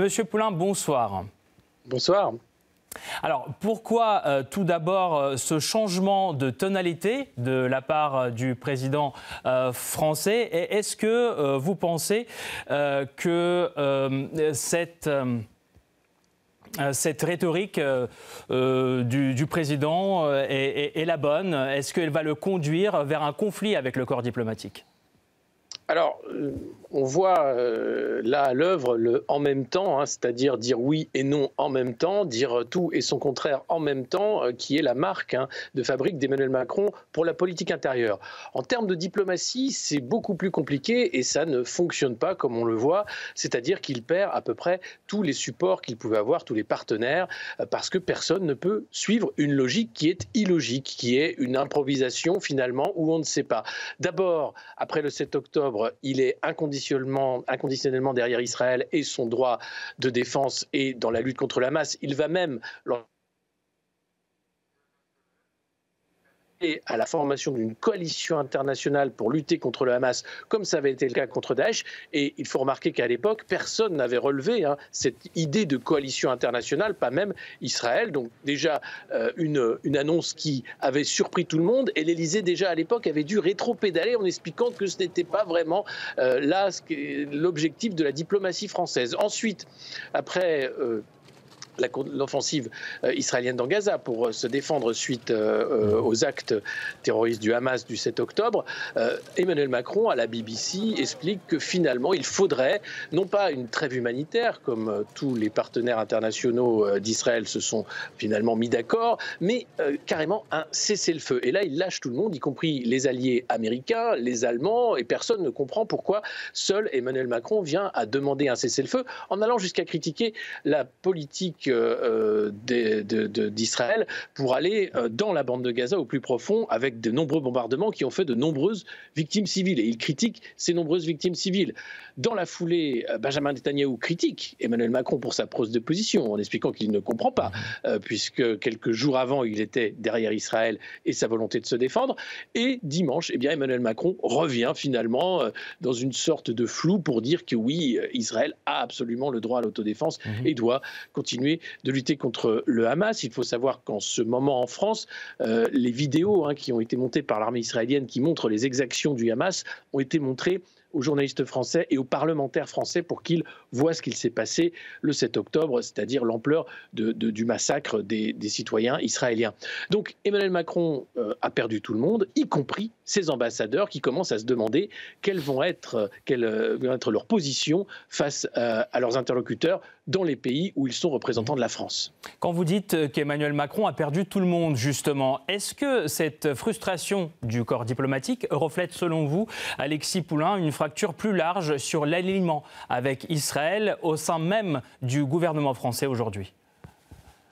Monsieur Poulain, bonsoir. Bonsoir. Alors pourquoi euh, tout d'abord euh, ce changement de tonalité de la part euh, du président français? Est-ce que vous pensez que cette cette rhétorique du, président est la bonne? Est-ce qu'elle va le conduire vers un conflit avec le corps diplomatique? Alors, on voit euh, là à l'œuvre le en même temps, hein, c'est-à-dire dire oui et non en même temps, dire tout et son contraire en même temps, euh, qui est la marque hein, de fabrique d'Emmanuel Macron pour la politique intérieure. En termes de diplomatie, c'est beaucoup plus compliqué et ça ne fonctionne pas comme on le voit, c'est-à-dire qu'il perd à peu près tous les supports qu'il pouvait avoir, tous les partenaires, parce que personne ne peut suivre une logique qui est illogique, qui est une improvisation finalement où on ne sait pas. D'abord, après le 7 octobre, il est inconditionnellement, derrière Israël et son droit de défense et dans la lutte contre la masse. Il va même à la formation d'une coalition internationale pour lutter contre le Hamas, comme ça avait été le cas contre Daesh. Et il faut remarquer qu'à l'époque, personne n'avait relevé hein, cette idée de coalition internationale, pas même Israël. Donc déjà, euh, une, une, annonce qui avait surpris tout le monde. Et l'Élysée, déjà à l'époque, avait dû rétro-pédaler en expliquant que ce n'était pas vraiment euh, l'objectif de la diplomatie française. Ensuite, après... Euh, l'offensive euh, israélienne dans Gaza pour euh, se défendre suite euh, aux actes terroristes du Hamas du 7 octobre, Emmanuel Macron à la BBC explique que finalement il faudrait non pas une trêve humanitaire comme tous les partenaires internationaux d'Israël se sont finalement mis d'accord, mais carrément un cessez-le-feu. Et là il lâche tout le monde, y compris les alliés américains, les Allemands, et personne ne comprend pourquoi seul Emmanuel Macron vient à demander un cessez-le-feu en allant jusqu'à critiquer la politique euh, d'Israël pour aller euh, dans la bande de Gaza au plus profond avec de nombreux bombardements qui ont fait de nombreuses victimes civiles. Et il critique ces nombreuses victimes civiles. Dans la foulée, euh, Benjamin Netanyahu critique Emmanuel Macron pour sa prose de position en expliquant qu'il ne comprend pas, puisque quelques jours avant, il était derrière Israël et sa volonté de se défendre. Et dimanche, eh bien, Emmanuel Macron revient finalement dans une sorte de flou pour dire que oui, Israël a absolument le droit à l'autodéfense mhm. et doit continuer de lutter contre le Hamas. Il faut savoir qu'en ce moment en France, euh, les vidéos hein, qui ont été montées par l'armée israélienne qui montrent les exactions du Hamas ont été montrées aux journalistes français et aux parlementaires français pour qu'ils voient ce qu'il s'est passé le 7 octobre, c'est-à-dire l'ampleur du massacre des, citoyens israéliens. Donc Emmanuel Macron euh, a perdu tout le monde, y compris ses ambassadeurs qui commencent à se demander quelles vont être, euh, va être leur position face à leurs interlocuteurs dans les pays où ils sont représentants de la France. Quand vous dites qu'Emmanuel Macron a perdu tout le monde, justement, est-ce que cette frustration du corps diplomatique reflète, selon vous, Alexis Poulain, une fracture plus large sur l'alignement avec Israël au sein même du gouvernement français aujourd'hui?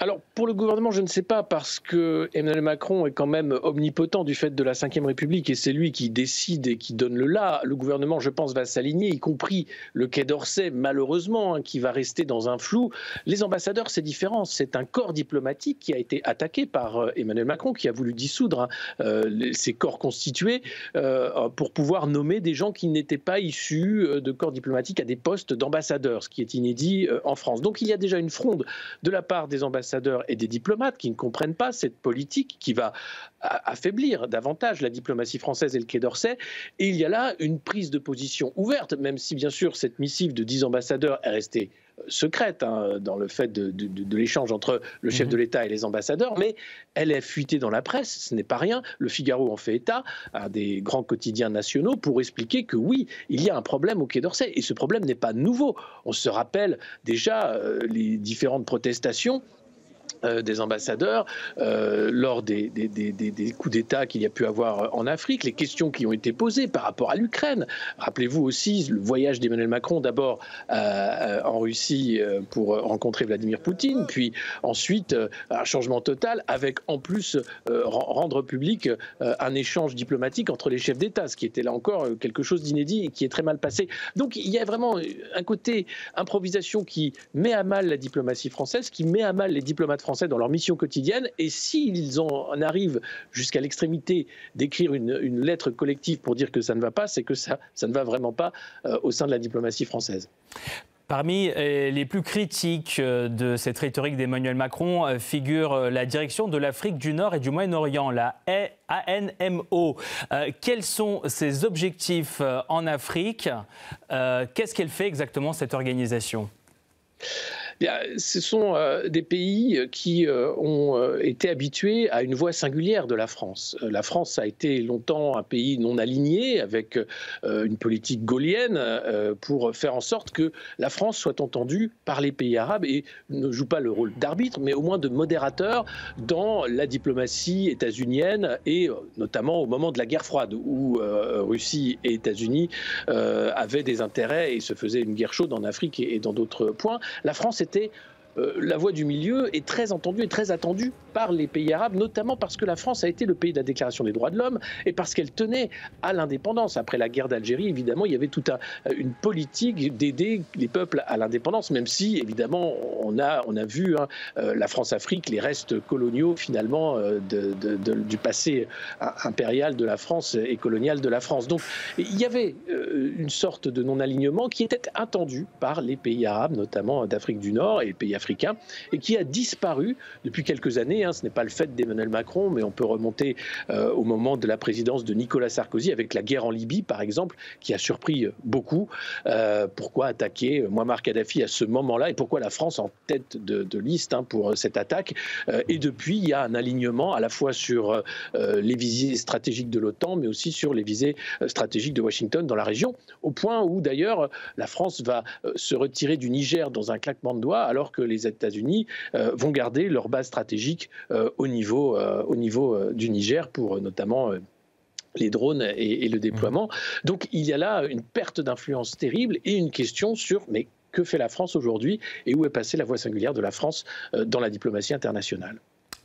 Alors, pour le gouvernement, je ne sais pas, parce que Emmanuel Macron est quand même omnipotent du fait de la Ve République et c'est lui qui décide et qui donne le là. Le gouvernement, je pense, va s'aligner, y compris le Quai d'Orsay, malheureusement, hein, qui va rester dans un flou. Les ambassadeurs, c'est différent. C'est un corps diplomatique qui a été attaqué par euh, Emmanuel Macron, qui a voulu dissoudre hein, euh, ces corps constitués euh, pour pouvoir nommer des gens qui n'étaient pas issus de corps diplomatiques à des postes d'ambassadeurs, ce qui est inédit en France. Donc, il y a déjà une fronde de la part des ambassadeurs ambassadeurs et des diplomates qui ne comprennent pas cette politique qui va affaiblir davantage la diplomatie française et le Quai d'Orsay. Et il y a là une prise de position ouverte, même si bien sûr cette missive de 10 ambassadeurs est restée secrète hein, dans le fait de, l'échange entre le chef de mhm. l'État et les ambassadeurs, mais elle est fuitée dans la presse, ce n'est pas rien. Le Figaro en fait état, à des grands quotidiens nationaux, pour expliquer que oui, il y a un problème au Quai d'Orsay, et ce problème n'est pas nouveau. On se rappelle déjà euh, les différentes protestations euh, des ambassadeurs euh, lors des, coups d'État qu'il y a pu avoir en Afrique, les questions qui ont été posées par rapport à l'Ukraine. Rappelez-vous aussi le voyage d'Emmanuel Macron d'abord euh, en Russie pour rencontrer Vladimir Poutine, puis ensuite un changement total avec en plus rendre public un échange diplomatique entre les chefs d'État, ce qui était là encore quelque chose d'inédit et qui est très mal passé. Donc il y a vraiment un côté improvisation qui met à mal la diplomatie française, qui met à mal les diplomates français dans leur mission quotidienne. Et s'ils en arrivent jusqu'à l'extrémité d'écrire une, lettre collective pour dire que ça ne va pas, c'est que ça, ne va vraiment pas euh, au sein de la diplomatie française. Parmi euh, les plus critiques euh, de cette rhétorique d'Emmanuel Macron figure la direction de l'Afrique du Nord et du Moyen-Orient, la ANMO. Quels sont ses objectifs en Afrique? Qu'est-ce qu'elle fait exactement cette organisation? Ce sont euh, des pays qui euh, ont euh, été habitués à une voix singulière de la France. La France a été longtemps un pays non aligné avec une politique gaulienne pour faire en sorte que la France soit entendue par les pays arabes et ne joue pas le rôle d'arbitre, mais au moins de modérateur dans la diplomatie états-unienne et notamment au moment de la guerre froide où Russie et États-Unis avaient des intérêts et se faisaient une guerre chaude en Afrique et dans d'autres points. La France était euh, la voix du milieu est très entendue et très attendue par les pays arabes, notamment parce que la France a été le pays de la Déclaration des droits de l'homme et parce qu'elle tenait à l'indépendance. Après la guerre d'Algérie, évidemment, il y avait toute une politique d'aider les peuples à l'indépendance, même si, évidemment, on a, on a vu hein, euh, la France-Afrique, les restes coloniaux, finalement, euh, du passé impérial de la France et colonial de la France. Donc, il y avait une sorte de non-alignement qui était attendu par les pays arabes, notamment d'Afrique du Nord et les pays africains africain et qui a disparu depuis quelques années. Hein. Ce n'est pas le fait d'Emmanuel Macron, mais on peut remonter euh, au moment de la présidence de Nicolas Sarkozy avec la guerre en Libye, par exemple, qui a surpris beaucoup. Euh, pourquoi attaquer Muammar Kadhafi à ce moment-là et pourquoi la France en tête de, liste hein, pour cette attaque euh, Et depuis, il y a un alignement à la fois sur les visées stratégiques de l'OTAN, mais aussi sur les visées stratégiques de Washington dans la région, au point où d'ailleurs la France va se retirer du Niger dans un claquement de doigts, alors que les États-Unis euh, vont garder leur base stratégique euh, au niveau, euh, au niveau du Niger pour notamment les drones et, le déploiement. Mmh. Donc il y a là une perte d'influence terrible et une question sur mais que fait la France aujourd'hui et où est passée la voix singulière de la France dans la diplomatie internationale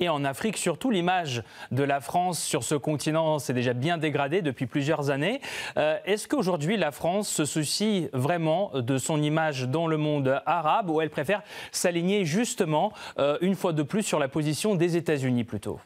et en Afrique. Surtout, l'image de la France sur ce continent s'est déjà bien dégradée depuis plusieurs années. Euh, est-ce qu'aujourd'hui, la France se soucie vraiment de son image dans le monde arabe ou elle préfère s'aligner justement, euh, une fois de plus, sur la position des États-Unis plutôt?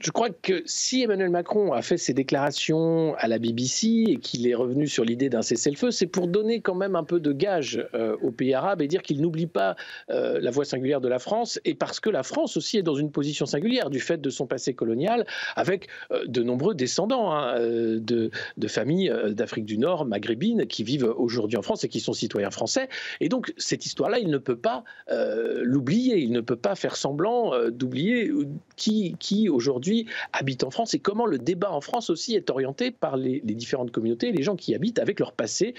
Je crois que si Emmanuel Macron a fait ses déclarations à la BBC et qu'il est revenu sur l'idée d'un cessez-le-feu, c'est pour donner quand même un peu de gage euh, aux pays arabes et dire qu'il n'oublie pas euh, la voix singulière de la France et parce que la France aussi est dans une position singulière du fait de son passé colonial avec euh, de nombreux descendants hein, de, de, familles d'Afrique du Nord, maghrébines, qui vivent aujourd'hui en France et qui sont citoyens français. Et donc cette histoire-là, il ne peut pas l'oublier, il ne peut pas faire semblant d'oublier qui aujourd'hui habitent en France et comment le débat en France aussi est orienté par les, différentes communautés, les gens qui habitent avec leur passé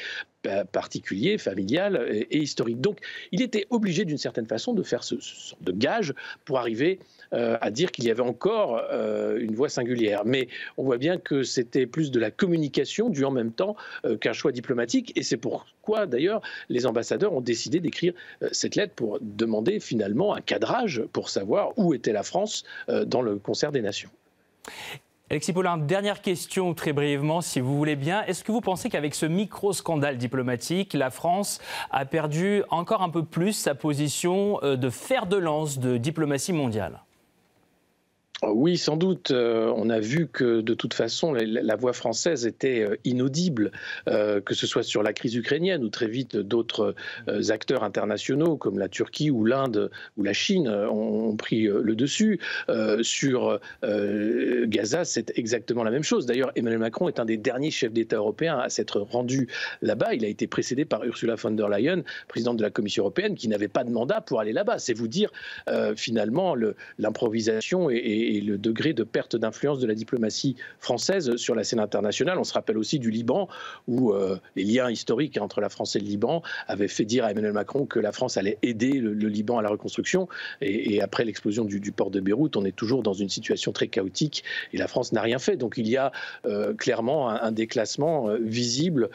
particulier, familial et, historique. Donc il était obligé d'une certaine façon de faire ce, ce de gage pour arriver euh, à dire qu'il y avait encore euh, une voix singulière. Mais on voit bien que c'était plus de la communication due en même temps qu'un choix diplomatique et c'est pourquoi d'ailleurs les ambassadeurs ont décidé d'écrire cette lettre pour demander finalement un cadrage pour savoir où était la France dans le concert des nations. Alexis Paulin, dernière question très brièvement, si vous voulez bien. Est-ce que vous pensez qu'avec ce micro-scandale diplomatique, la France a perdu encore un peu plus sa position euh, de fer de lance de diplomatie mondiale? Oui, sans doute. Euh, on a vu que de toute façon, la, voix française était euh, inaudible, euh, que ce soit sur la crise ukrainienne ou très vite d'autres acteurs internationaux comme la Turquie ou l'Inde ou la Chine ont, pris le dessus. sur Gaza, c'est exactement la même chose. D'ailleurs, Emmanuel Macron est un des derniers chefs d'État européens à s'être rendu là-bas. Il a été précédé par Ursula von der Leyen, présidente de la Commission européenne, qui n'avait pas de mandat pour aller là-bas. C'est vous dire finalement l'improvisation et le degré de perte d'influence de la diplomatie française sur la scène internationale. On se rappelle aussi du Liban, où euh, les liens historiques entre la France et le Liban avaient fait dire à Emmanuel Macron que la France allait aider le, Liban à la reconstruction. Et, après l'explosion du, port de Beyrouth, on est toujours dans une situation très chaotique et la France n'a rien fait. Donc il y a euh, clairement un, déclassement euh, visible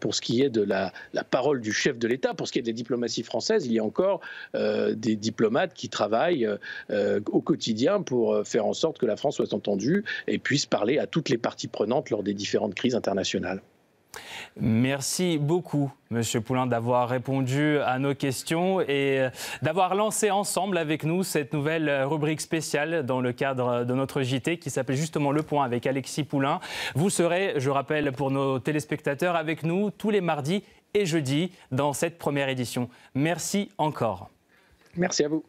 pour ce qui est de la, la parole du chef de l'État. Pour ce qui est de la diplomatie française, il y a encore des diplomates qui travaillent au quotidien pour euh, faire en sorte que la France soit entendue et puisse parler à toutes les parties prenantes lors des différentes crises internationales. Merci beaucoup, Monsieur Poulain, d'avoir répondu à nos questions et euh, d'avoir lancé ensemble avec nous cette nouvelle rubrique spéciale dans le cadre de notre JT qui s'appelle justement Le Point avec Alexis Poulain. Vous serez, je rappelle pour nos téléspectateurs, avec nous tous les mardis et jeudi dans cette première édition. Merci encore. Merci à vous.